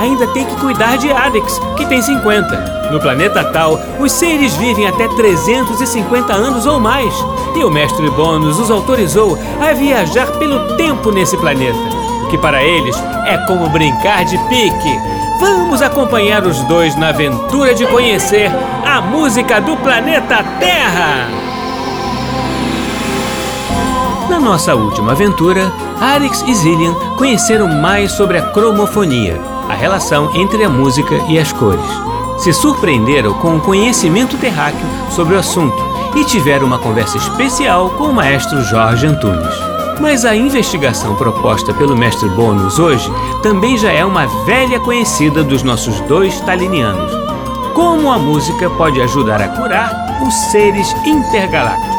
ainda tem que cuidar de Adex, que tem 50. No planeta Tal, os seres vivem até 350 anos ou mais, e o mestre Bônus os autorizou a viajar pelo tempo nesse planeta, o que para eles é como brincar de pique. Vamos acompanhar os dois na aventura de conhecer a música do planeta Terra! Na nossa última aventura, Arix e Zillian conheceram mais sobre a cromofonia, relação entre a música e as cores. Se surpreenderam com o conhecimento terráqueo sobre o assunto e tiveram uma conversa especial com o maestro Jorge Antunes. Mas a investigação proposta pelo mestre Bônus hoje também já é uma velha conhecida dos nossos dois talinianos. Como a música pode ajudar a curar os seres intergalácticos.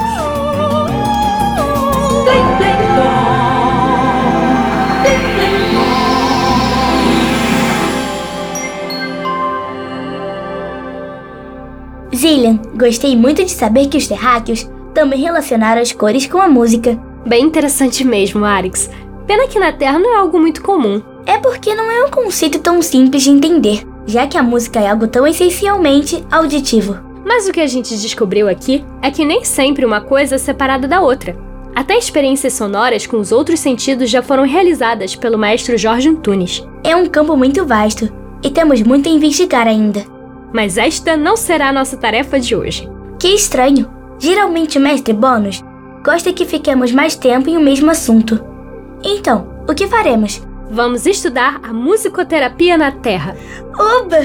Zillian, gostei muito de saber que os terráqueos também relacionaram as cores com a música. Bem interessante mesmo, Arix. Pena que na Terra não é algo muito comum. É porque não é um conceito tão simples de entender, já que a música é algo tão essencialmente auditivo. Mas o que a gente descobriu aqui é que nem sempre uma coisa é separada da outra. Até experiências sonoras com os outros sentidos já foram realizadas pelo maestro Jorge Antunes. É um campo muito vasto e temos muito a investigar ainda. Mas esta não será a nossa tarefa de hoje. Que estranho! Geralmente o mestre Bônus gosta que fiquemos mais tempo em o mesmo assunto. Então, o que faremos? Vamos estudar a musicoterapia na Terra. Oba!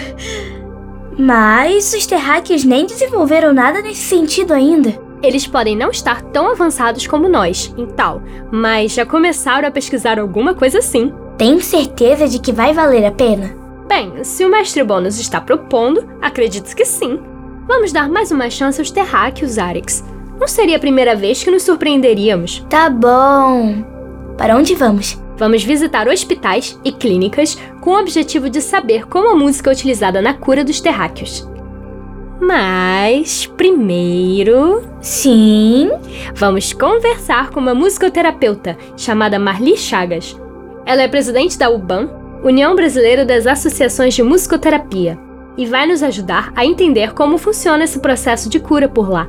Mas os terráqueos nem desenvolveram nada nesse sentido ainda. Eles podem não estar tão avançados como nós, em tal, mas já começaram a pesquisar alguma coisa assim. Tenho certeza de que vai valer a pena? Bem, se o mestre Bônus está propondo, acredito que sim. Vamos dar mais uma chance aos terráqueos, Arix. Não seria a primeira vez que nos surpreenderíamos. Tá bom. Para onde vamos? Vamos visitar hospitais e clínicas com o objetivo de saber como a música é utilizada na cura dos terráqueos. Mas, primeiro. Sim. Vamos conversar com uma musicoterapeuta chamada Marli Chagas. Ela é presidente da UBAN, União Brasileira das Associações de Musicoterapia, e vai nos ajudar a entender como funciona esse processo de cura por lá.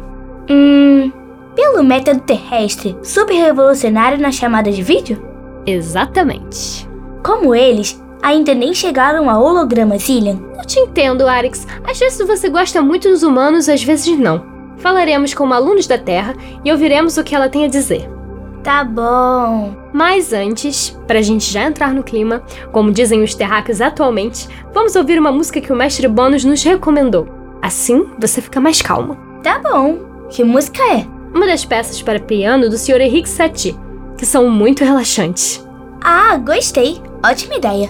Hum. Pelo método terrestre, super revolucionário na chamada de vídeo? Exatamente. Como eles, ainda nem chegaram a holograma Zillian. Eu te entendo, Arix. Às vezes você gosta muito dos humanos, às vezes não. Falaremos com alunos da Terra e ouviremos o que ela tem a dizer. Tá bom. Mas antes, pra gente já entrar no clima, como dizem os terráqueos atualmente, vamos ouvir uma música que o mestre Bônus nos recomendou. Assim, você fica mais calmo. Tá bom. Que música é? Uma das peças para piano do Sr. Henrique Satie, que são muito relaxantes. Ah, gostei. Ótima ideia.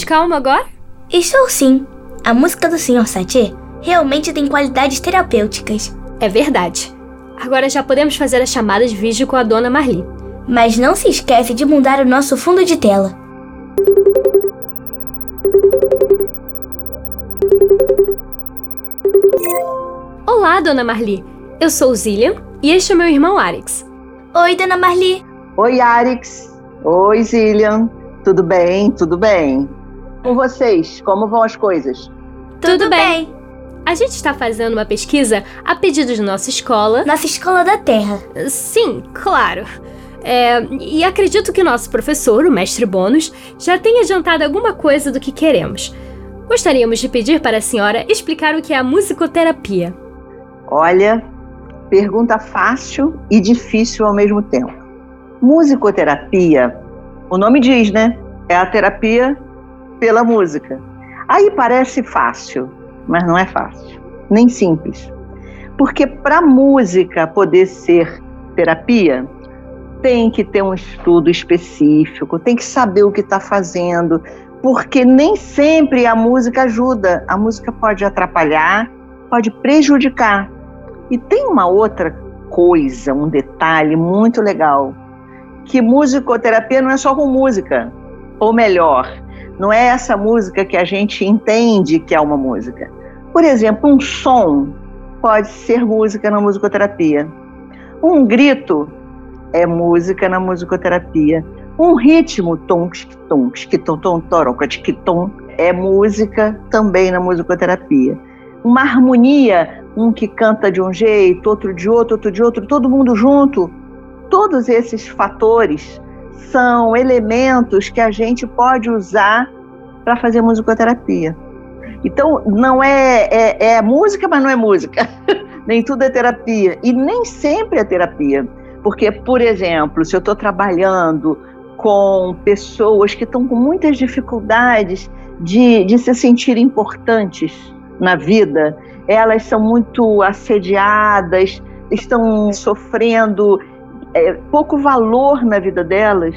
Mais calmo agora? Estou sim. A música do Sr. Satie realmente tem qualidades terapêuticas. É verdade. Agora já podemos fazer a chamada de vídeo com a dona Marli. Mas não se esquece de mudar o nosso fundo de tela. Olá, dona Marli. Eu sou Zillian e este é meu irmão Arix. Oi, dona Marli. Oi, Arix. Oi, Zillian. Tudo bem? Tudo bem. Com vocês, como vão as coisas? Tudo bem. A gente está fazendo uma pesquisa a pedido de nossa escola. Nossa escola da Terra. Sim, claro. É, e acredito que nosso professor, o mestre Bônus, já tenha adiantado alguma coisa do que queremos. Gostaríamos de pedir para a senhora explicar o que é a musicoterapia. Olha, pergunta fácil e difícil ao mesmo tempo. Musicoterapia, o nome diz, né? É a terapia pela música. Aí parece fácil, mas não é fácil, nem simples. Porque para música poder ser terapia, tem que ter um estudo específico, tem que saber o que está fazendo, porque nem sempre a música ajuda. A música pode atrapalhar, pode prejudicar. E tem uma outra coisa, um detalhe muito legal, que musicoterapia não é só com música, ou melhor, não é essa música que a gente entende que é uma música. Por exemplo, um som pode ser música na musicoterapia. Um grito é música na musicoterapia. Um ritmo, tom, tom, tom, tom, tom, é música também na musicoterapia. Uma harmonia, um que canta de um jeito, outro de outro, outro de outro, todo mundo junto. Todos esses fatores são elementos que a gente pode usar para fazer musicoterapia. Então, não é, é, é música, mas não é música. nem tudo é terapia. E nem sempre é terapia. Porque, por exemplo, se eu estou trabalhando com pessoas que estão com muitas dificuldades de, de se sentir importantes na vida, elas são muito assediadas, estão sofrendo é, pouco valor na vida delas.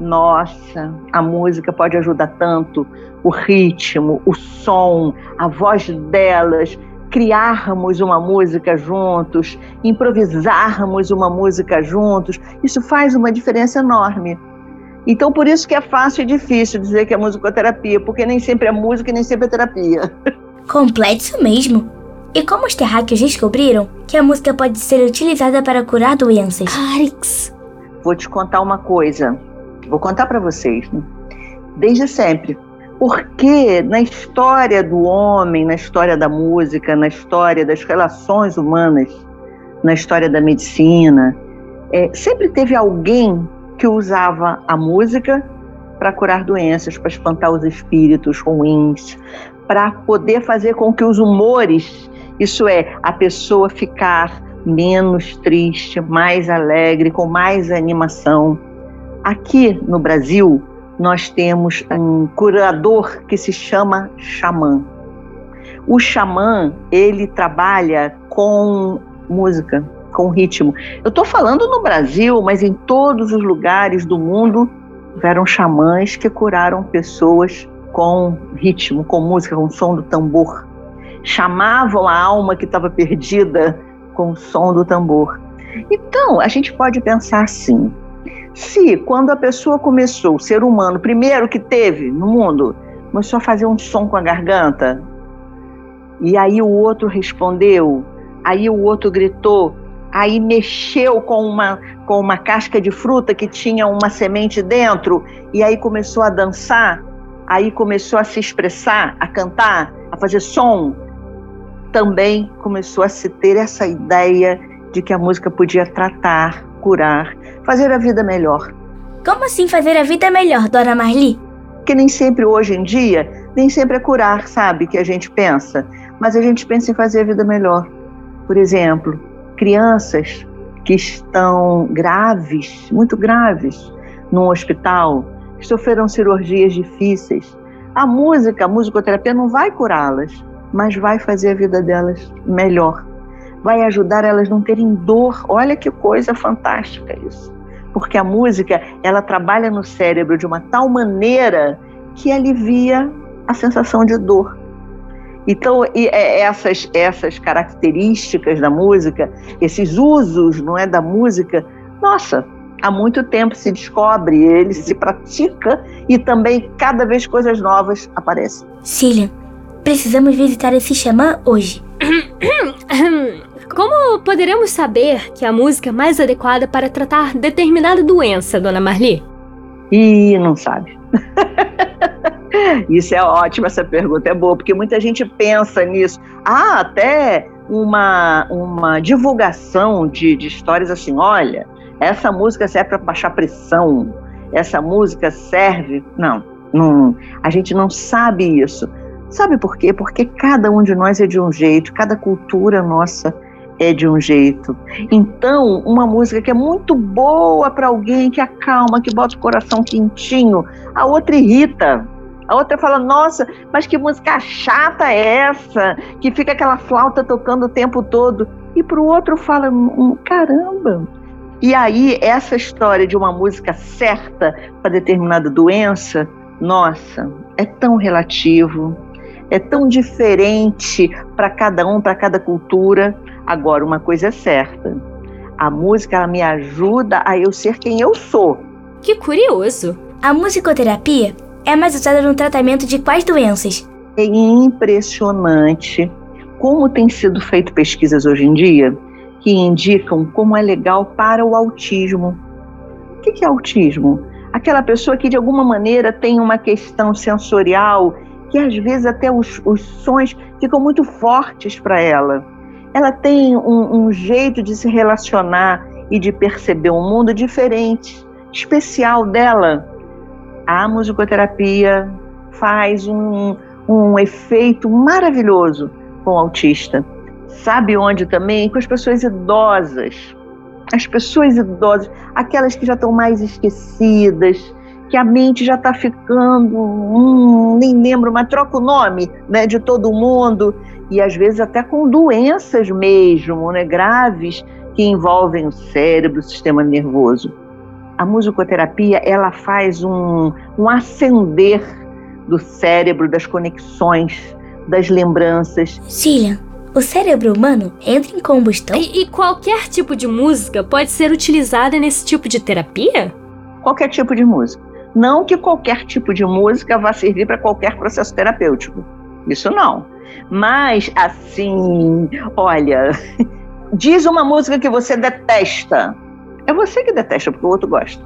Nossa, a música pode ajudar tanto, o ritmo, o som, a voz delas, criarmos uma música juntos, improvisarmos uma música juntos, isso faz uma diferença enorme. Então, por isso que é fácil e difícil dizer que é musicoterapia, porque nem sempre é música e nem sempre é terapia. Complexo mesmo. E como os terráqueos descobriram que a música pode ser utilizada para curar doenças? Arix. Vou te contar uma coisa. Vou contar para vocês. Né? Desde sempre, porque na história do homem, na história da música, na história das relações humanas, na história da medicina, é, sempre teve alguém que usava a música para curar doenças, para espantar os espíritos ruins, para poder fazer com que os humores, isso é, a pessoa ficar menos triste, mais alegre, com mais animação. Aqui no Brasil, nós temos um curador que se chama xamã. O xamã, ele trabalha com música, com ritmo. Eu estou falando no Brasil, mas em todos os lugares do mundo tiveram xamãs que curaram pessoas com ritmo, com música, com som do tambor. Chamavam a alma que estava perdida com o som do tambor. Então, a gente pode pensar assim: se, quando a pessoa começou, o ser humano, primeiro que teve no mundo, começou a fazer um som com a garganta, e aí o outro respondeu, aí o outro gritou, aí mexeu com uma, com uma casca de fruta que tinha uma semente dentro, e aí começou a dançar, aí começou a se expressar, a cantar, a fazer som. Também começou a se ter essa ideia de que a música podia tratar, curar, fazer a vida melhor. Como assim fazer a vida melhor, Dona Marli? Que nem sempre hoje em dia, nem sempre é curar, sabe, que a gente pensa, mas a gente pensa em fazer a vida melhor. Por exemplo, crianças que estão graves, muito graves, num hospital, que sofreram cirurgias difíceis. A música, a musicoterapia não vai curá-las, mas vai fazer a vida delas melhor vai ajudar elas não terem dor. Olha que coisa fantástica isso. Porque a música, ela trabalha no cérebro de uma tal maneira que alivia a sensação de dor. Então, é, essas, essas características da música, esses usos não é, da música, nossa, há muito tempo se descobre, ele se pratica e também cada vez coisas novas aparecem. Cillian, precisamos visitar esse xamã hoje. Como poderemos saber que a música é mais adequada para tratar determinada doença, dona Marli? Ih, não sabe. Isso é ótimo, essa pergunta é boa, porque muita gente pensa nisso. Ah, até uma, uma divulgação de, de histórias assim: olha, essa música serve para baixar pressão, essa música serve. Não, não, a gente não sabe isso. Sabe por quê? Porque cada um de nós é de um jeito, cada cultura nossa é de um jeito. Então, uma música que é muito boa para alguém que acalma, que bota o coração quentinho, a outra irrita. A outra fala, nossa, mas que música chata é essa? Que fica aquela flauta tocando o tempo todo. E para o outro fala, hum, caramba. E aí, essa história de uma música certa para determinada doença, nossa, é tão relativo, é tão diferente para cada um, para cada cultura. Agora, uma coisa é certa: a música me ajuda a eu ser quem eu sou. Que curioso! A musicoterapia é mais usada no tratamento de quais doenças? É impressionante como tem sido feito pesquisas hoje em dia que indicam como é legal para o autismo. O que é autismo? Aquela pessoa que de alguma maneira tem uma questão sensorial que às vezes até os, os sons ficam muito fortes para ela. Ela tem um, um jeito de se relacionar e de perceber um mundo diferente, especial dela a musicoterapia faz um, um efeito maravilhoso com o autista. Sabe onde também? Com as pessoas idosas. As pessoas idosas, aquelas que já estão mais esquecidas, que a mente já está ficando, hum, nem lembro, mas troca o nome né, de todo mundo, e às vezes até com doenças mesmo, né, graves, que envolvem o cérebro, o sistema nervoso a musicoterapia ela faz um, um acender do cérebro, das conexões, das lembranças. Cillian, o cérebro humano entra em combustão? E, e, qualquer tipo de música pode ser utilizada nesse tipo de terapia? Qualquer tipo de música. Não que qualquer tipo de música vá servir para qualquer processo terapêutico. Isso não. Mas, assim, olha, diz uma música que você detesta é você que detesta, porque o outro gosta.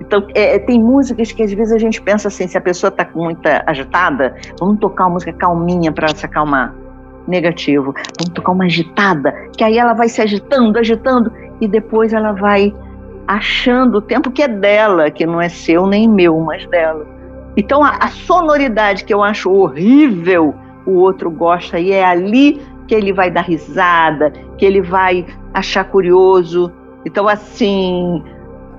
Então, é, é, tem músicas que às vezes a gente pensa assim: se a pessoa está muita agitada, vamos tocar uma música calminha para se acalmar. Negativo. Vamos tocar uma agitada, que aí ela vai se agitando, agitando, e depois ela vai achando o tempo que é dela, que não é seu nem meu, mas dela. Então, a, a sonoridade que eu acho horrível, o outro gosta, e é ali que ele vai dar risada, que ele vai achar curioso, então, assim,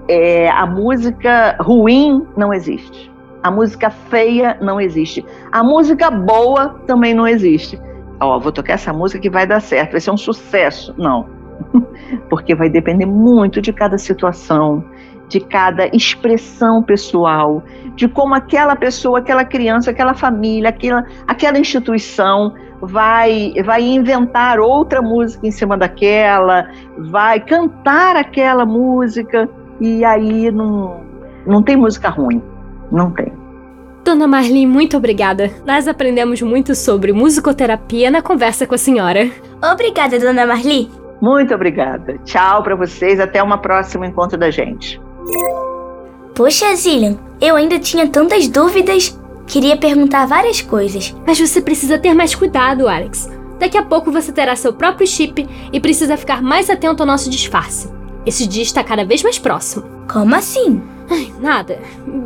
é, a música ruim não existe. A música feia não existe. A música boa também não existe. Ó, vou tocar essa música que vai dar certo, vai ser um sucesso. Não. Porque vai depender muito de cada situação, de cada expressão pessoal, de como aquela pessoa, aquela criança, aquela família, aquela, aquela instituição vai, vai inventar outra música em cima daquela, vai cantar aquela música, e aí não, não tem música ruim. Não tem. Dona Marli, muito obrigada. Nós aprendemos muito sobre musicoterapia na conversa com a senhora. Obrigada, Dona Marli. Muito obrigada. Tchau para vocês. Até uma próxima encontro da gente. Poxa, Zillian, eu ainda tinha tantas dúvidas. Queria perguntar várias coisas. Mas você precisa ter mais cuidado, Alex. Daqui a pouco você terá seu próprio chip e precisa ficar mais atento ao nosso disfarce. Esse dia está cada vez mais próximo. Como assim? Ai, nada.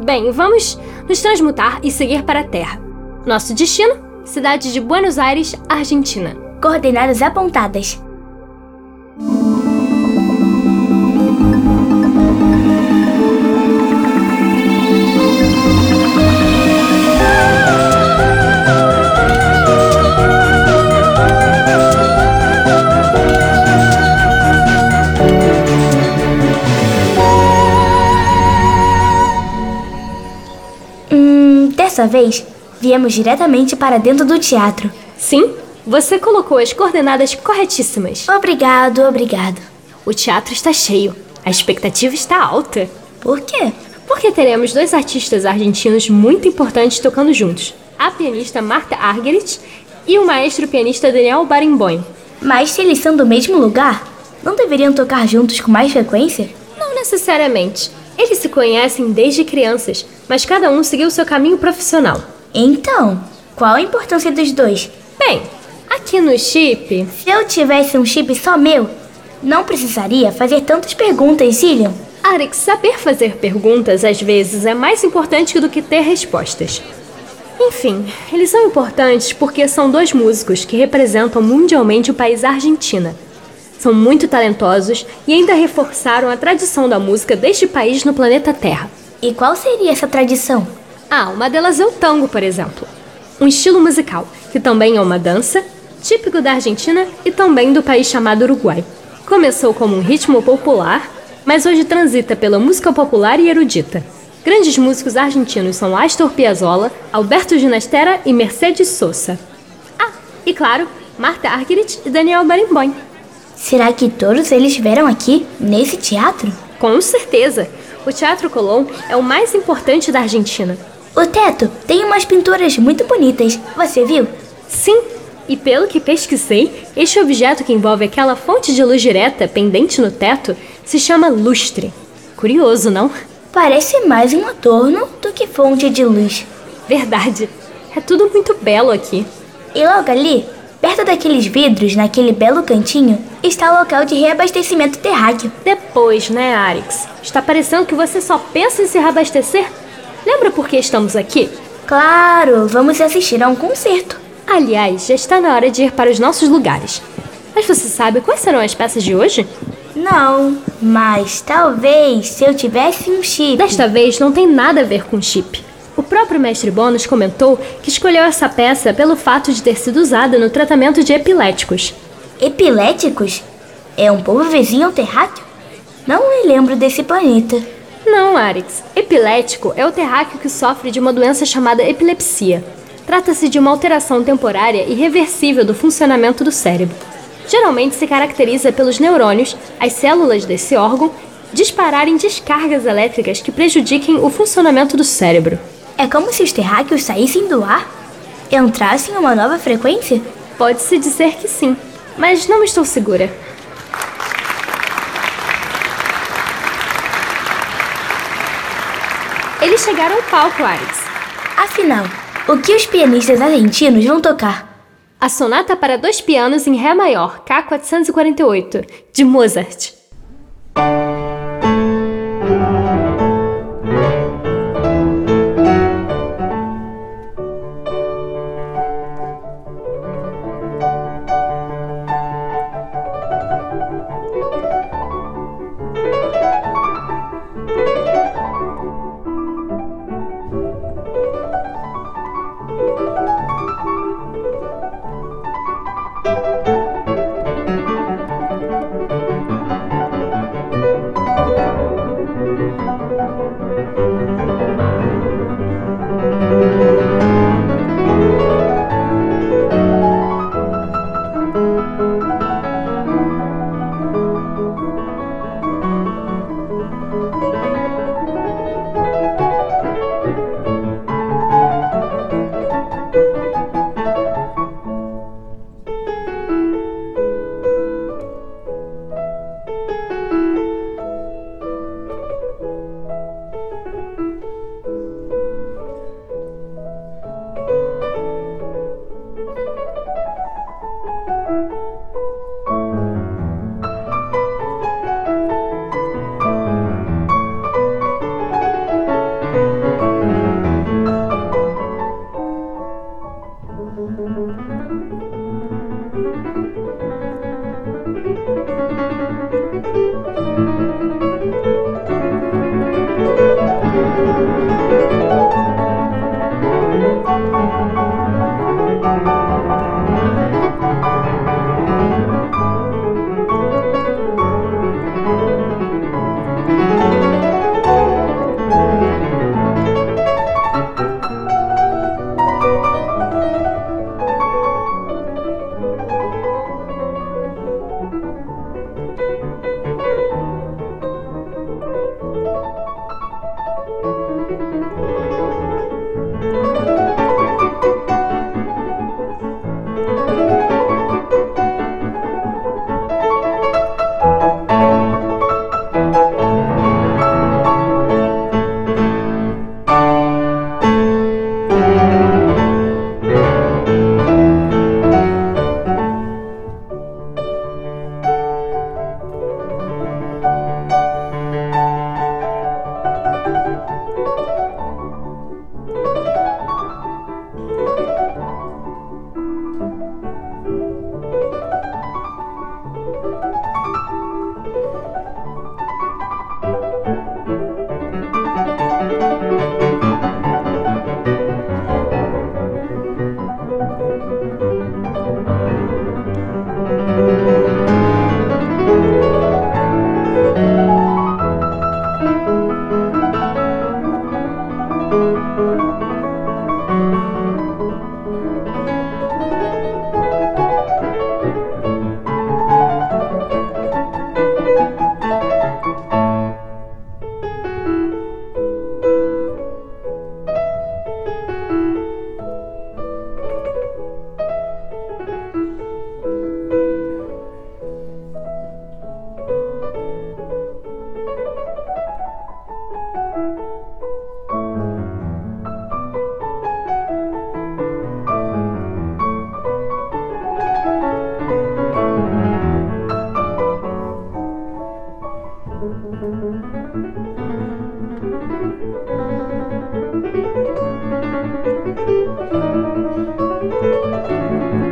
Bem, vamos nos transmutar e seguir para a Terra. Nosso destino: cidade de Buenos Aires, Argentina. Coordenadas apontadas. Hum, dessa vez, viemos diretamente para dentro do teatro. Sim, você colocou as coordenadas corretíssimas. Obrigado, obrigado. O teatro está cheio. A expectativa está alta. Por quê? Porque teremos dois artistas argentinos muito importantes tocando juntos: a pianista Marta Argerich e o maestro pianista Daniel Barenboim. Mas se eles são do mesmo lugar, não deveriam tocar juntos com mais frequência? Não necessariamente. Eles se conhecem desde crianças, mas cada um seguiu seu caminho profissional. Então, qual a importância dos dois? Bem, aqui no chip. Se eu tivesse um chip só meu, não precisaria fazer tantas perguntas, Zillion. Alex, saber fazer perguntas às vezes é mais importante do que ter respostas. Enfim, eles são importantes porque são dois músicos que representam mundialmente o país Argentina. São muito talentosos e ainda reforçaram a tradição da música deste país no planeta Terra. E qual seria essa tradição? Ah, uma delas é o tango, por exemplo. Um estilo musical que também é uma dança, típico da Argentina e também do país chamado Uruguai. Começou como um ritmo popular mas hoje transita pela música popular e erudita. Grandes músicos argentinos são Astor Piazzolla, Alberto Ginastera e Mercedes Sosa. Ah, e claro, Marta Argerich e Daniel Barenboim. Será que todos eles vieram aqui, nesse teatro? Com certeza! O Teatro Colón é o mais importante da Argentina. O teto tem umas pinturas muito bonitas, você viu? Sim, e pelo que pesquisei, este objeto que envolve aquela fonte de luz direta pendente no teto se chama lustre. Curioso, não? Parece mais um adorno do que fonte de luz. Verdade. É tudo muito belo aqui. E logo ali, perto daqueles vidros, naquele belo cantinho, está o local de reabastecimento terráqueo. Depois, né, Arix? Está parecendo que você só pensa em se reabastecer? Lembra por que estamos aqui? Claro, vamos assistir a um concerto. Aliás, já está na hora de ir para os nossos lugares. Mas você sabe quais serão as peças de hoje? Não, mas talvez se eu tivesse um chip. Desta vez não tem nada a ver com chip. O próprio mestre Bônus comentou que escolheu essa peça pelo fato de ter sido usada no tratamento de epiléticos. Epiléticos? É um povo vizinho ao terráqueo? Não me lembro desse planeta. Não, Arix. Epilético é o terráqueo que sofre de uma doença chamada epilepsia. Trata-se de uma alteração temporária e reversível do funcionamento do cérebro geralmente se caracteriza pelos neurônios, as células desse órgão, dispararem descargas elétricas que prejudiquem o funcionamento do cérebro. É como se os terráqueos saíssem do ar? Entrassem em uma nova frequência? Pode-se dizer que sim, mas não estou segura. Eles chegaram ao palco, Ares. Afinal, o que os pianistas argentinos vão tocar? a Sonata para dois pianos em Ré maior, K448, de Mozart. Entendeu por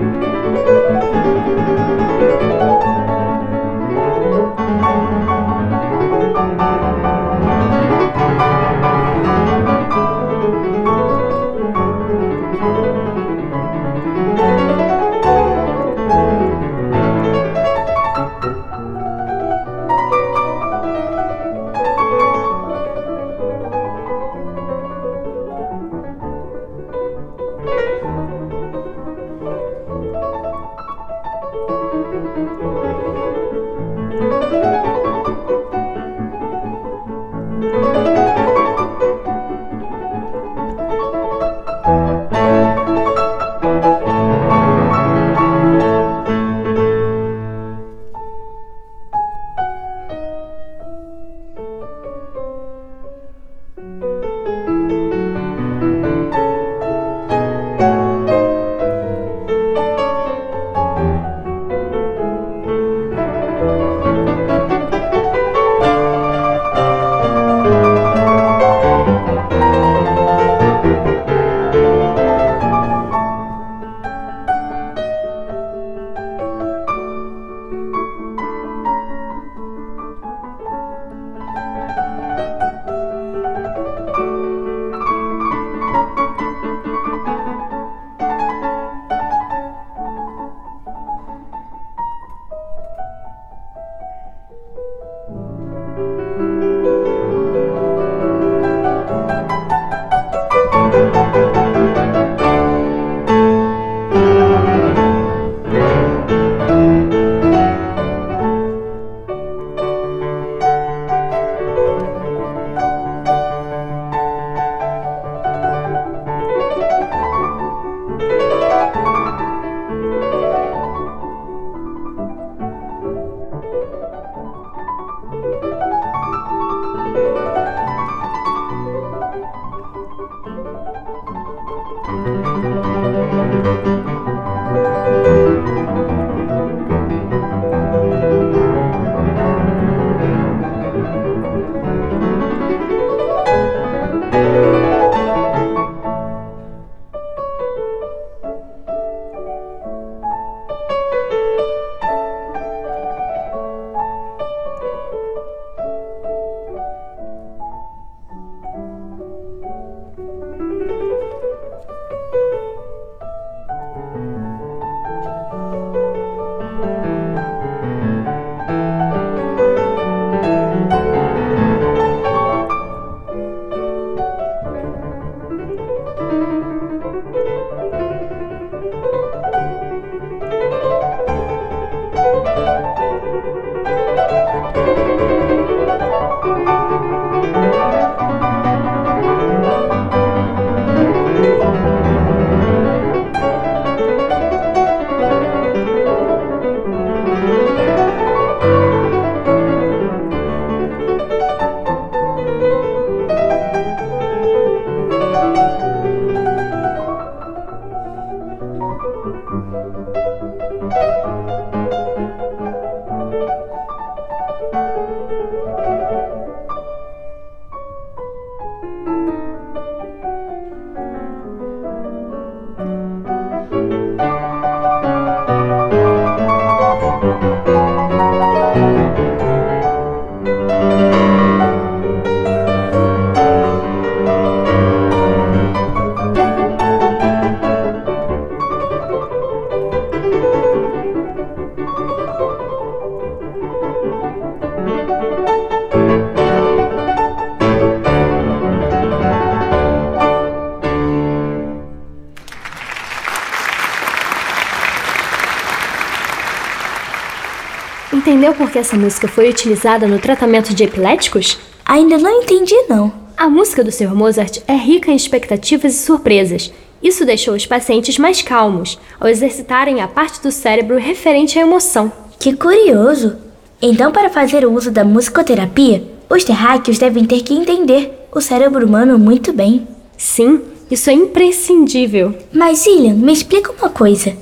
que essa música foi utilizada no tratamento de epiléticos? Ainda não entendi, não. A música do Sr. Mozart é rica em expectativas e surpresas. Isso deixou os pacientes mais calmos ao exercitarem a parte do cérebro referente à emoção. Que curioso! Então, para fazer o uso da musicoterapia, os terráqueos devem ter que entender o cérebro humano muito bem. Sim, isso é imprescindível. Mas, Ilian, me explica uma coisa.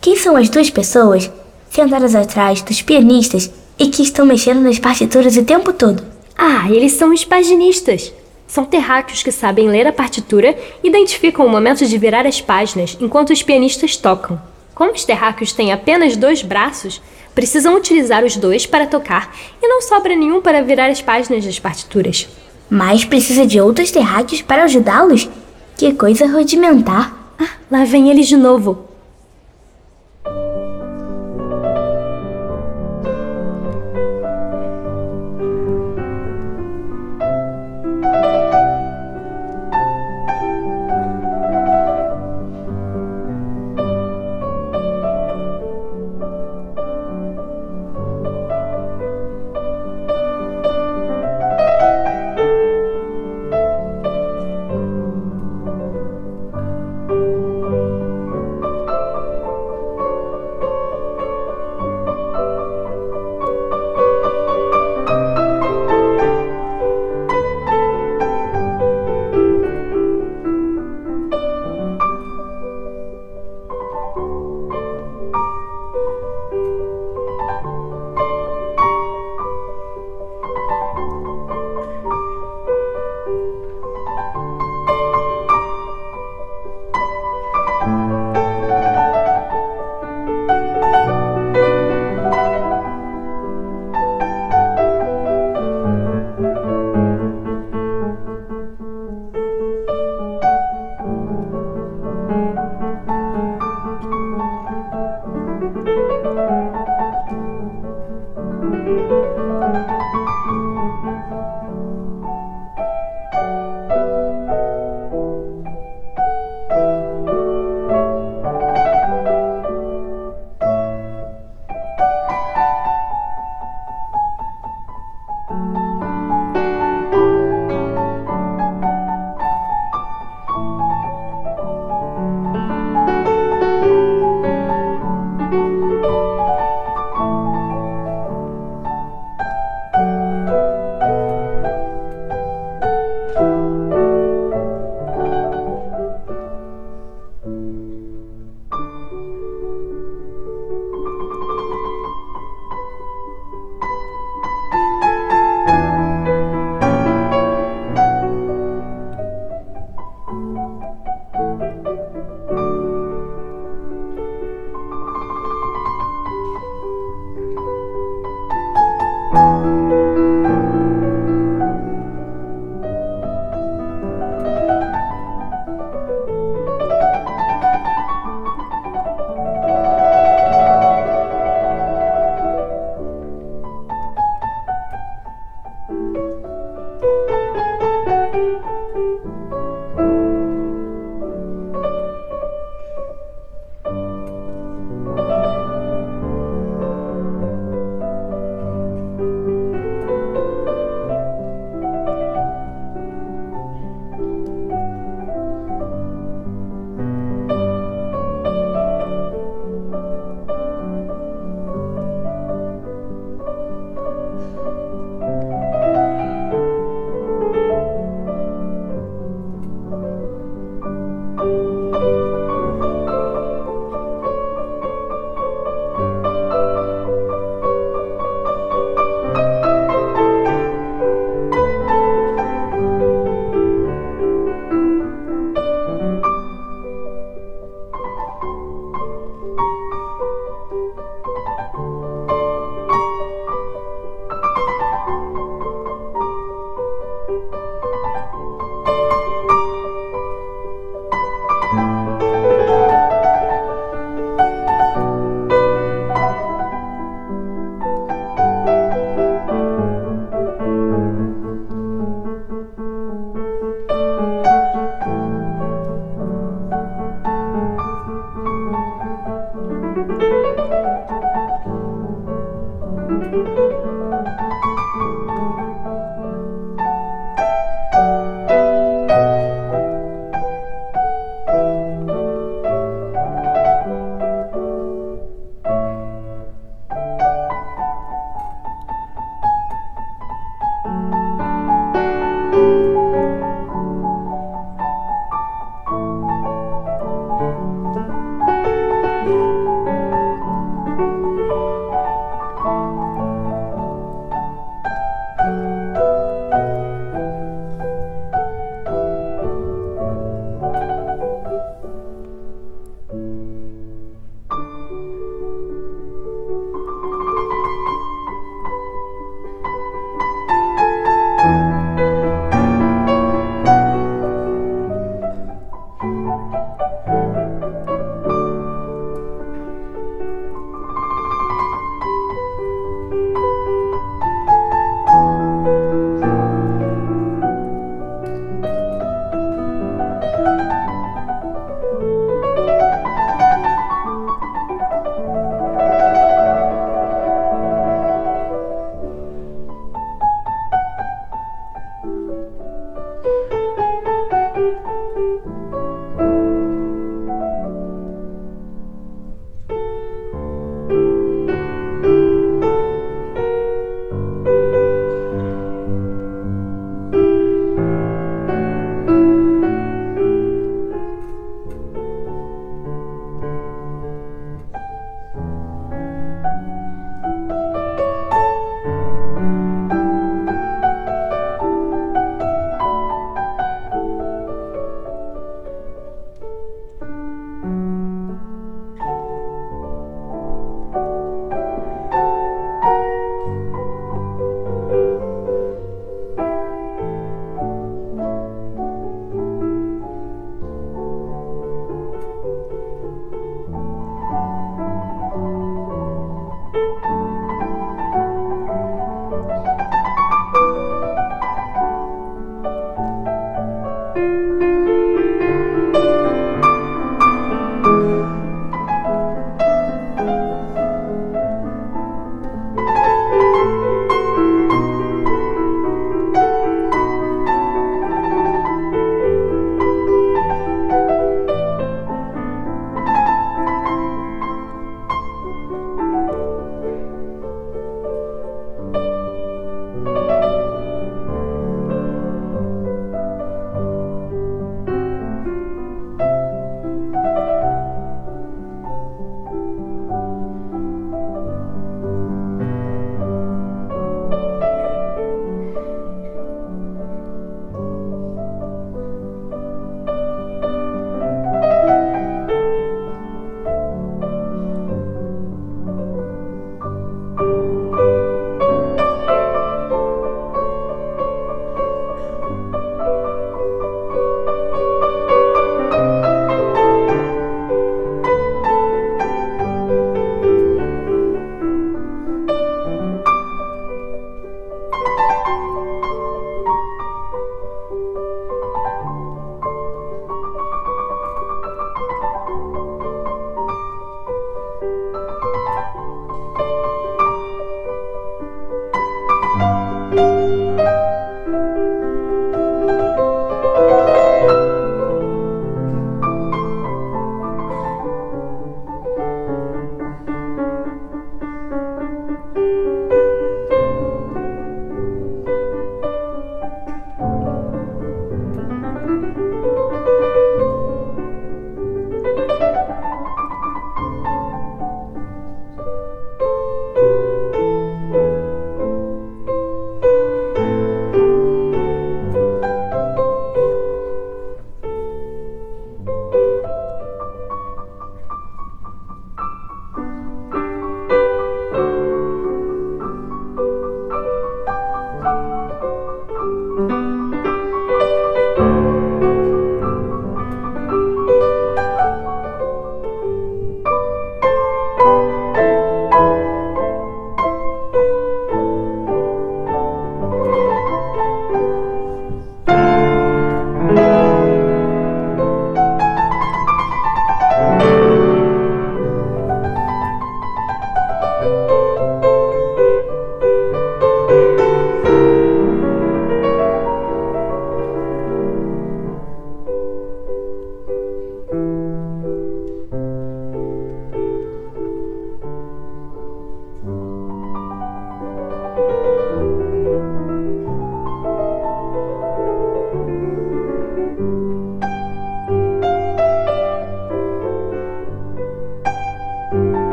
Quem são as duas pessoas sentadas atrás dos pianistas e que estão mexendo nas partituras o tempo todo. Ah, eles são os paginistas. São terráqueos que sabem ler a partitura e identificam o momento de virar as páginas enquanto os pianistas tocam. Como os terráqueos têm apenas dois braços, precisam utilizar os dois para tocar e não sobra nenhum para virar as páginas das partituras. Mas precisa de outros terráqueos para ajudá-los? Que coisa rudimentar. Ah, lá vem eles de novo.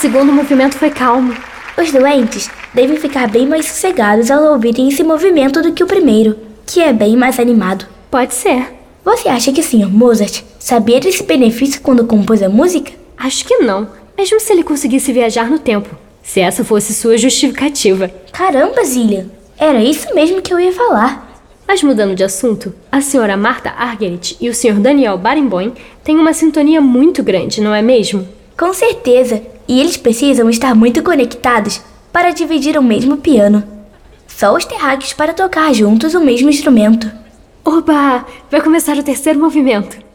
Segundo movimento foi calmo. Os doentes devem ficar bem mais sossegados ao ouvirem esse movimento do que o primeiro, que é bem mais animado. Pode ser. Você acha que o Sr. Mozart sabia desse benefício quando compôs a música? Acho que não, mesmo se ele conseguisse viajar no tempo. Se essa fosse sua justificativa. Caramba, Zillian! Era isso mesmo que eu ia falar. Mas mudando de assunto, a senhora Marta Argerich e o Sr. Daniel Barenboim têm uma sintonia muito grande, não é mesmo? Com certeza. E eles precisam estar muito conectados para dividir o mesmo piano. Só os terráqueos para tocar juntos o mesmo instrumento. Oba! Vai começar o terceiro movimento.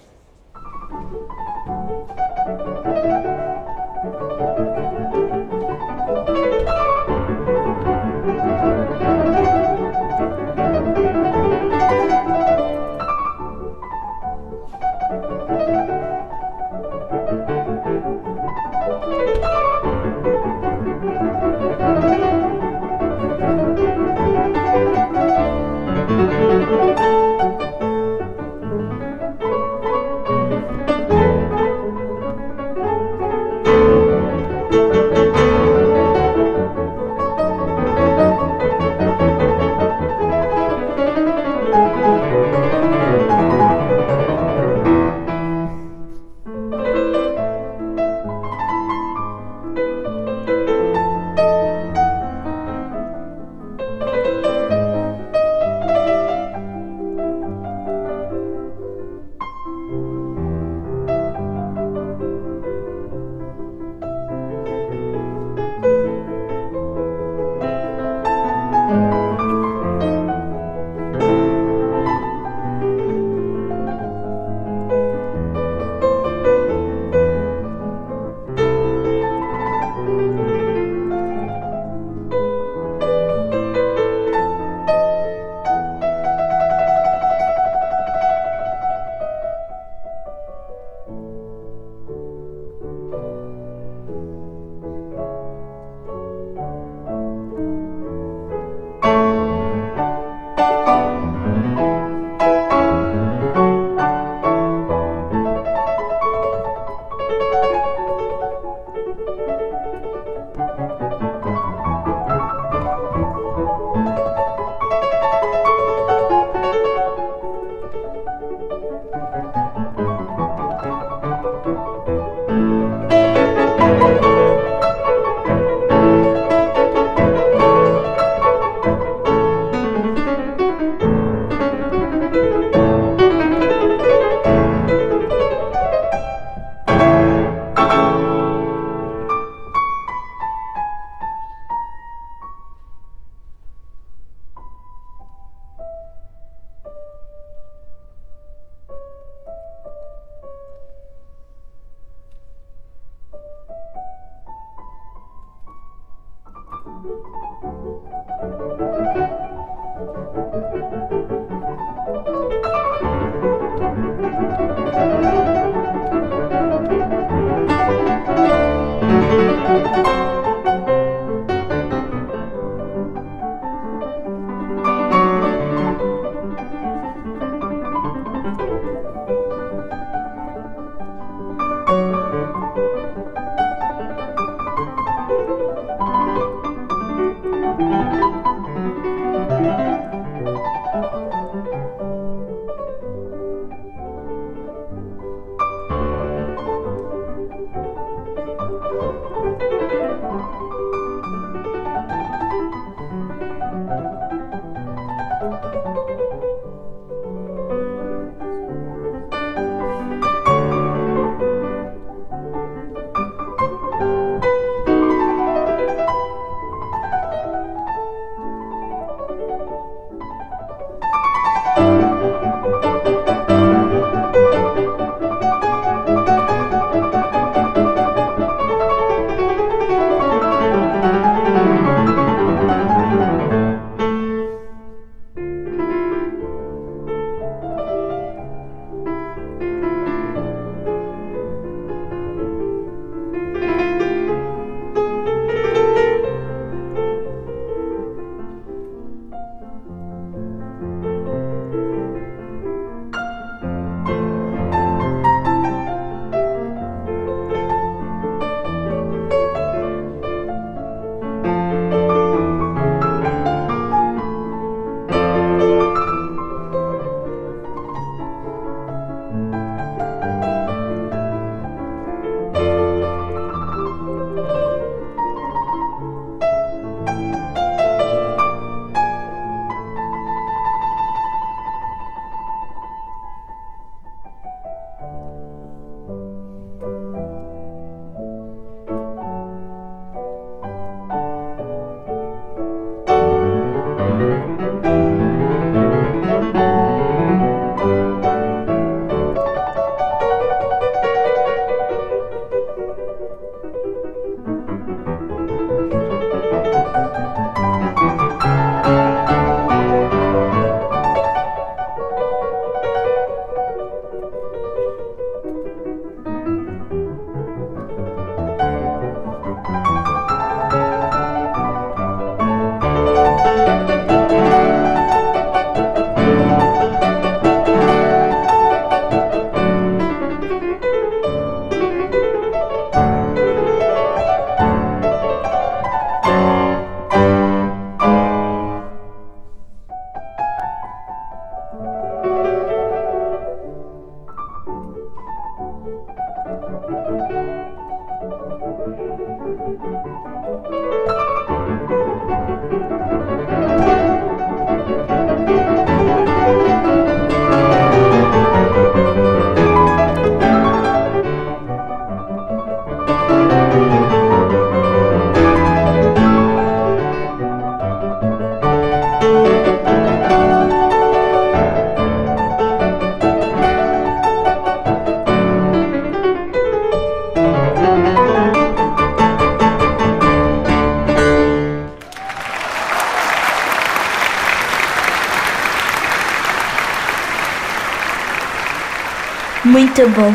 Bom.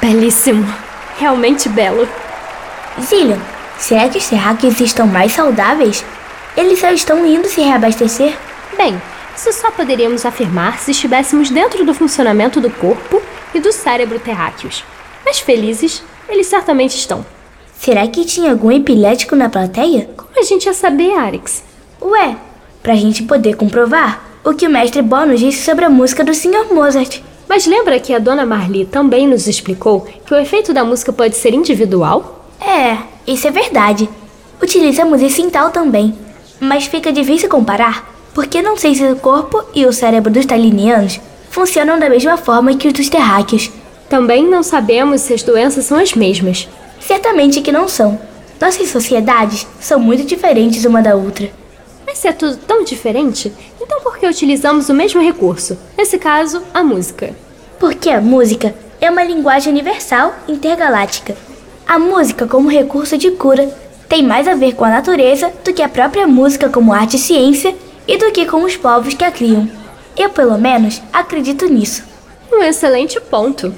Belíssimo. Realmente belo. Zillion, será que os terráqueos estão mais saudáveis? Eles só estão indo se reabastecer? Bem, isso só poderíamos afirmar se estivéssemos dentro do funcionamento do corpo e do cérebro terráqueos. Mas felizes, eles certamente estão. Será que tinha algum epilético na plateia? Como a gente ia saber, Arix? Ué, pra gente poder comprovar o que o mestre Bônus disse sobre a música do Sr. Mozart. Mas lembra que a dona Marli também nos explicou que o efeito da música pode ser individual? É, isso é verdade. Utilizamos isso em tal também. Mas fica difícil comparar, porque não sei se o corpo e o cérebro dos talinianos funcionam da mesma forma que os dos terráqueos. Também não sabemos se as doenças são as mesmas. Certamente que não são. Nossas sociedades são muito diferentes uma da outra. Mas se é tudo tão diferente, então por que utilizamos o mesmo recurso? Nesse caso, a música. Porque a música é uma linguagem universal intergaláctica. A música, como recurso de cura, tem mais a ver com a natureza do que a própria música como arte e ciência e do que com os povos que a criam. Eu, pelo menos, acredito nisso. Um excelente ponto.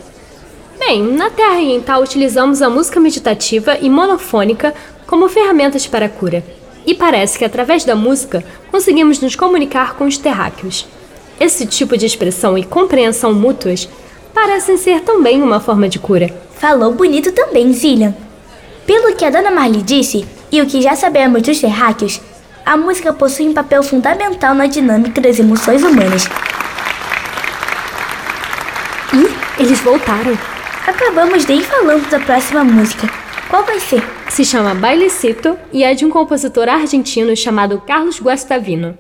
Bem, na Terra Oriental utilizamos a música meditativa e monofônica como ferramentas para a cura. E parece que através da música conseguimos nos comunicar com os terráqueos. Esse tipo de expressão e compreensão mútuas parecem ser também uma forma de cura. Falou bonito também, Zillian. Pelo que a Dona Marley disse e o que já sabemos dos terráqueos, a música possui um papel fundamental na dinâmica das emoções humanas. E eles voltaram. Acabamos de ir falando da próxima música. Qual vai ser? Se chama Bailecito e é de um compositor argentino chamado Carlos Guastavino.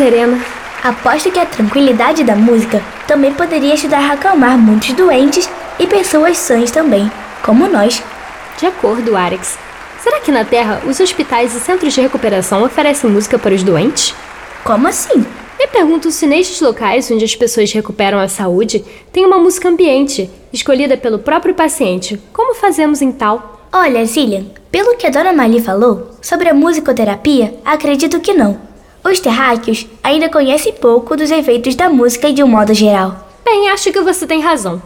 Serena. Aposto que a tranquilidade da música também poderia ajudar a acalmar muitos doentes e pessoas sãs também, como nós. De acordo, Alex. Será que na Terra os hospitais e centros de recuperação oferecem música para os doentes? Como assim? Me pergunto se nestes locais onde as pessoas recuperam a saúde tem uma música ambiente, escolhida pelo próprio paciente. Como fazemos em tal? Olha, Zillian, pelo que a dona Mali falou sobre a musicoterapia, acredito que não. Os terráqueos ainda conhecem pouco dos efeitos da música de um modo geral. Bem, acho que você tem razão.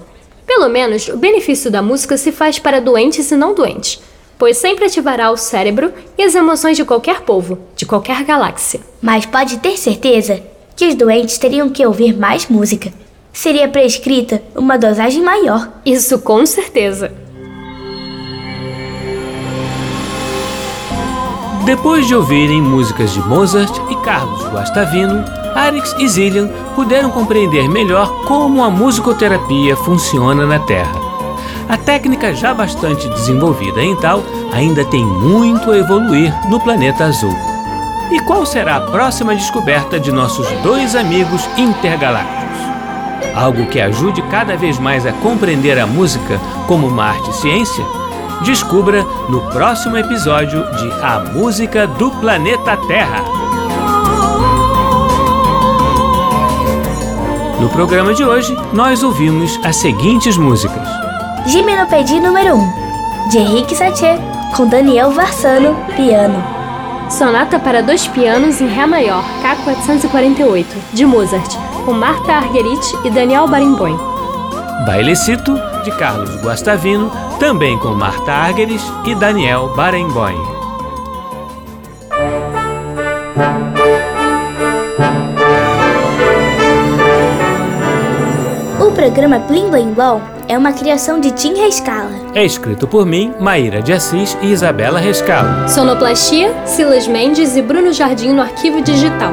Pelo menos o benefício da música se faz para doentes e não doentes, pois sempre ativará o cérebro e as emoções de qualquer povo, de qualquer galáxia. Mas pode ter certeza que os doentes teriam que ouvir mais música. Seria prescrita uma dosagem maior. Isso com certeza. Depois de ouvirem músicas de Mozart e Carlos Guastavino, Arix e Zillian puderam compreender melhor como a musicoterapia funciona na Terra. A técnica já bastante desenvolvida em tal ainda tem muito a evoluir no planeta azul. E qual será a próxima descoberta de nossos dois amigos intergalácticos? Algo que ajude cada vez mais a compreender a música como uma arte e ciência? Descubra no próximo episódio de A Música do Planeta Terra. No programa de hoje, nós ouvimos as seguintes músicas: Gimenopedia número 1, de Henrique Satie, com Daniel Varsano, piano. Sonata para dois pianos em Ré maior, K448, de Mozart, com Marta Argerich e Daniel Barenboim. Bailecito, de Carlos Guastavino, também com Marta Argerich e Daniel Barenboim. O programa Blim Blim Blom é uma criação de Tim Rescala. É escrito por mim, Maíra de Assis e Isabela Rescalo. Sonoplastia, Silas Mendes e Bruno Jardim no arquivo digital.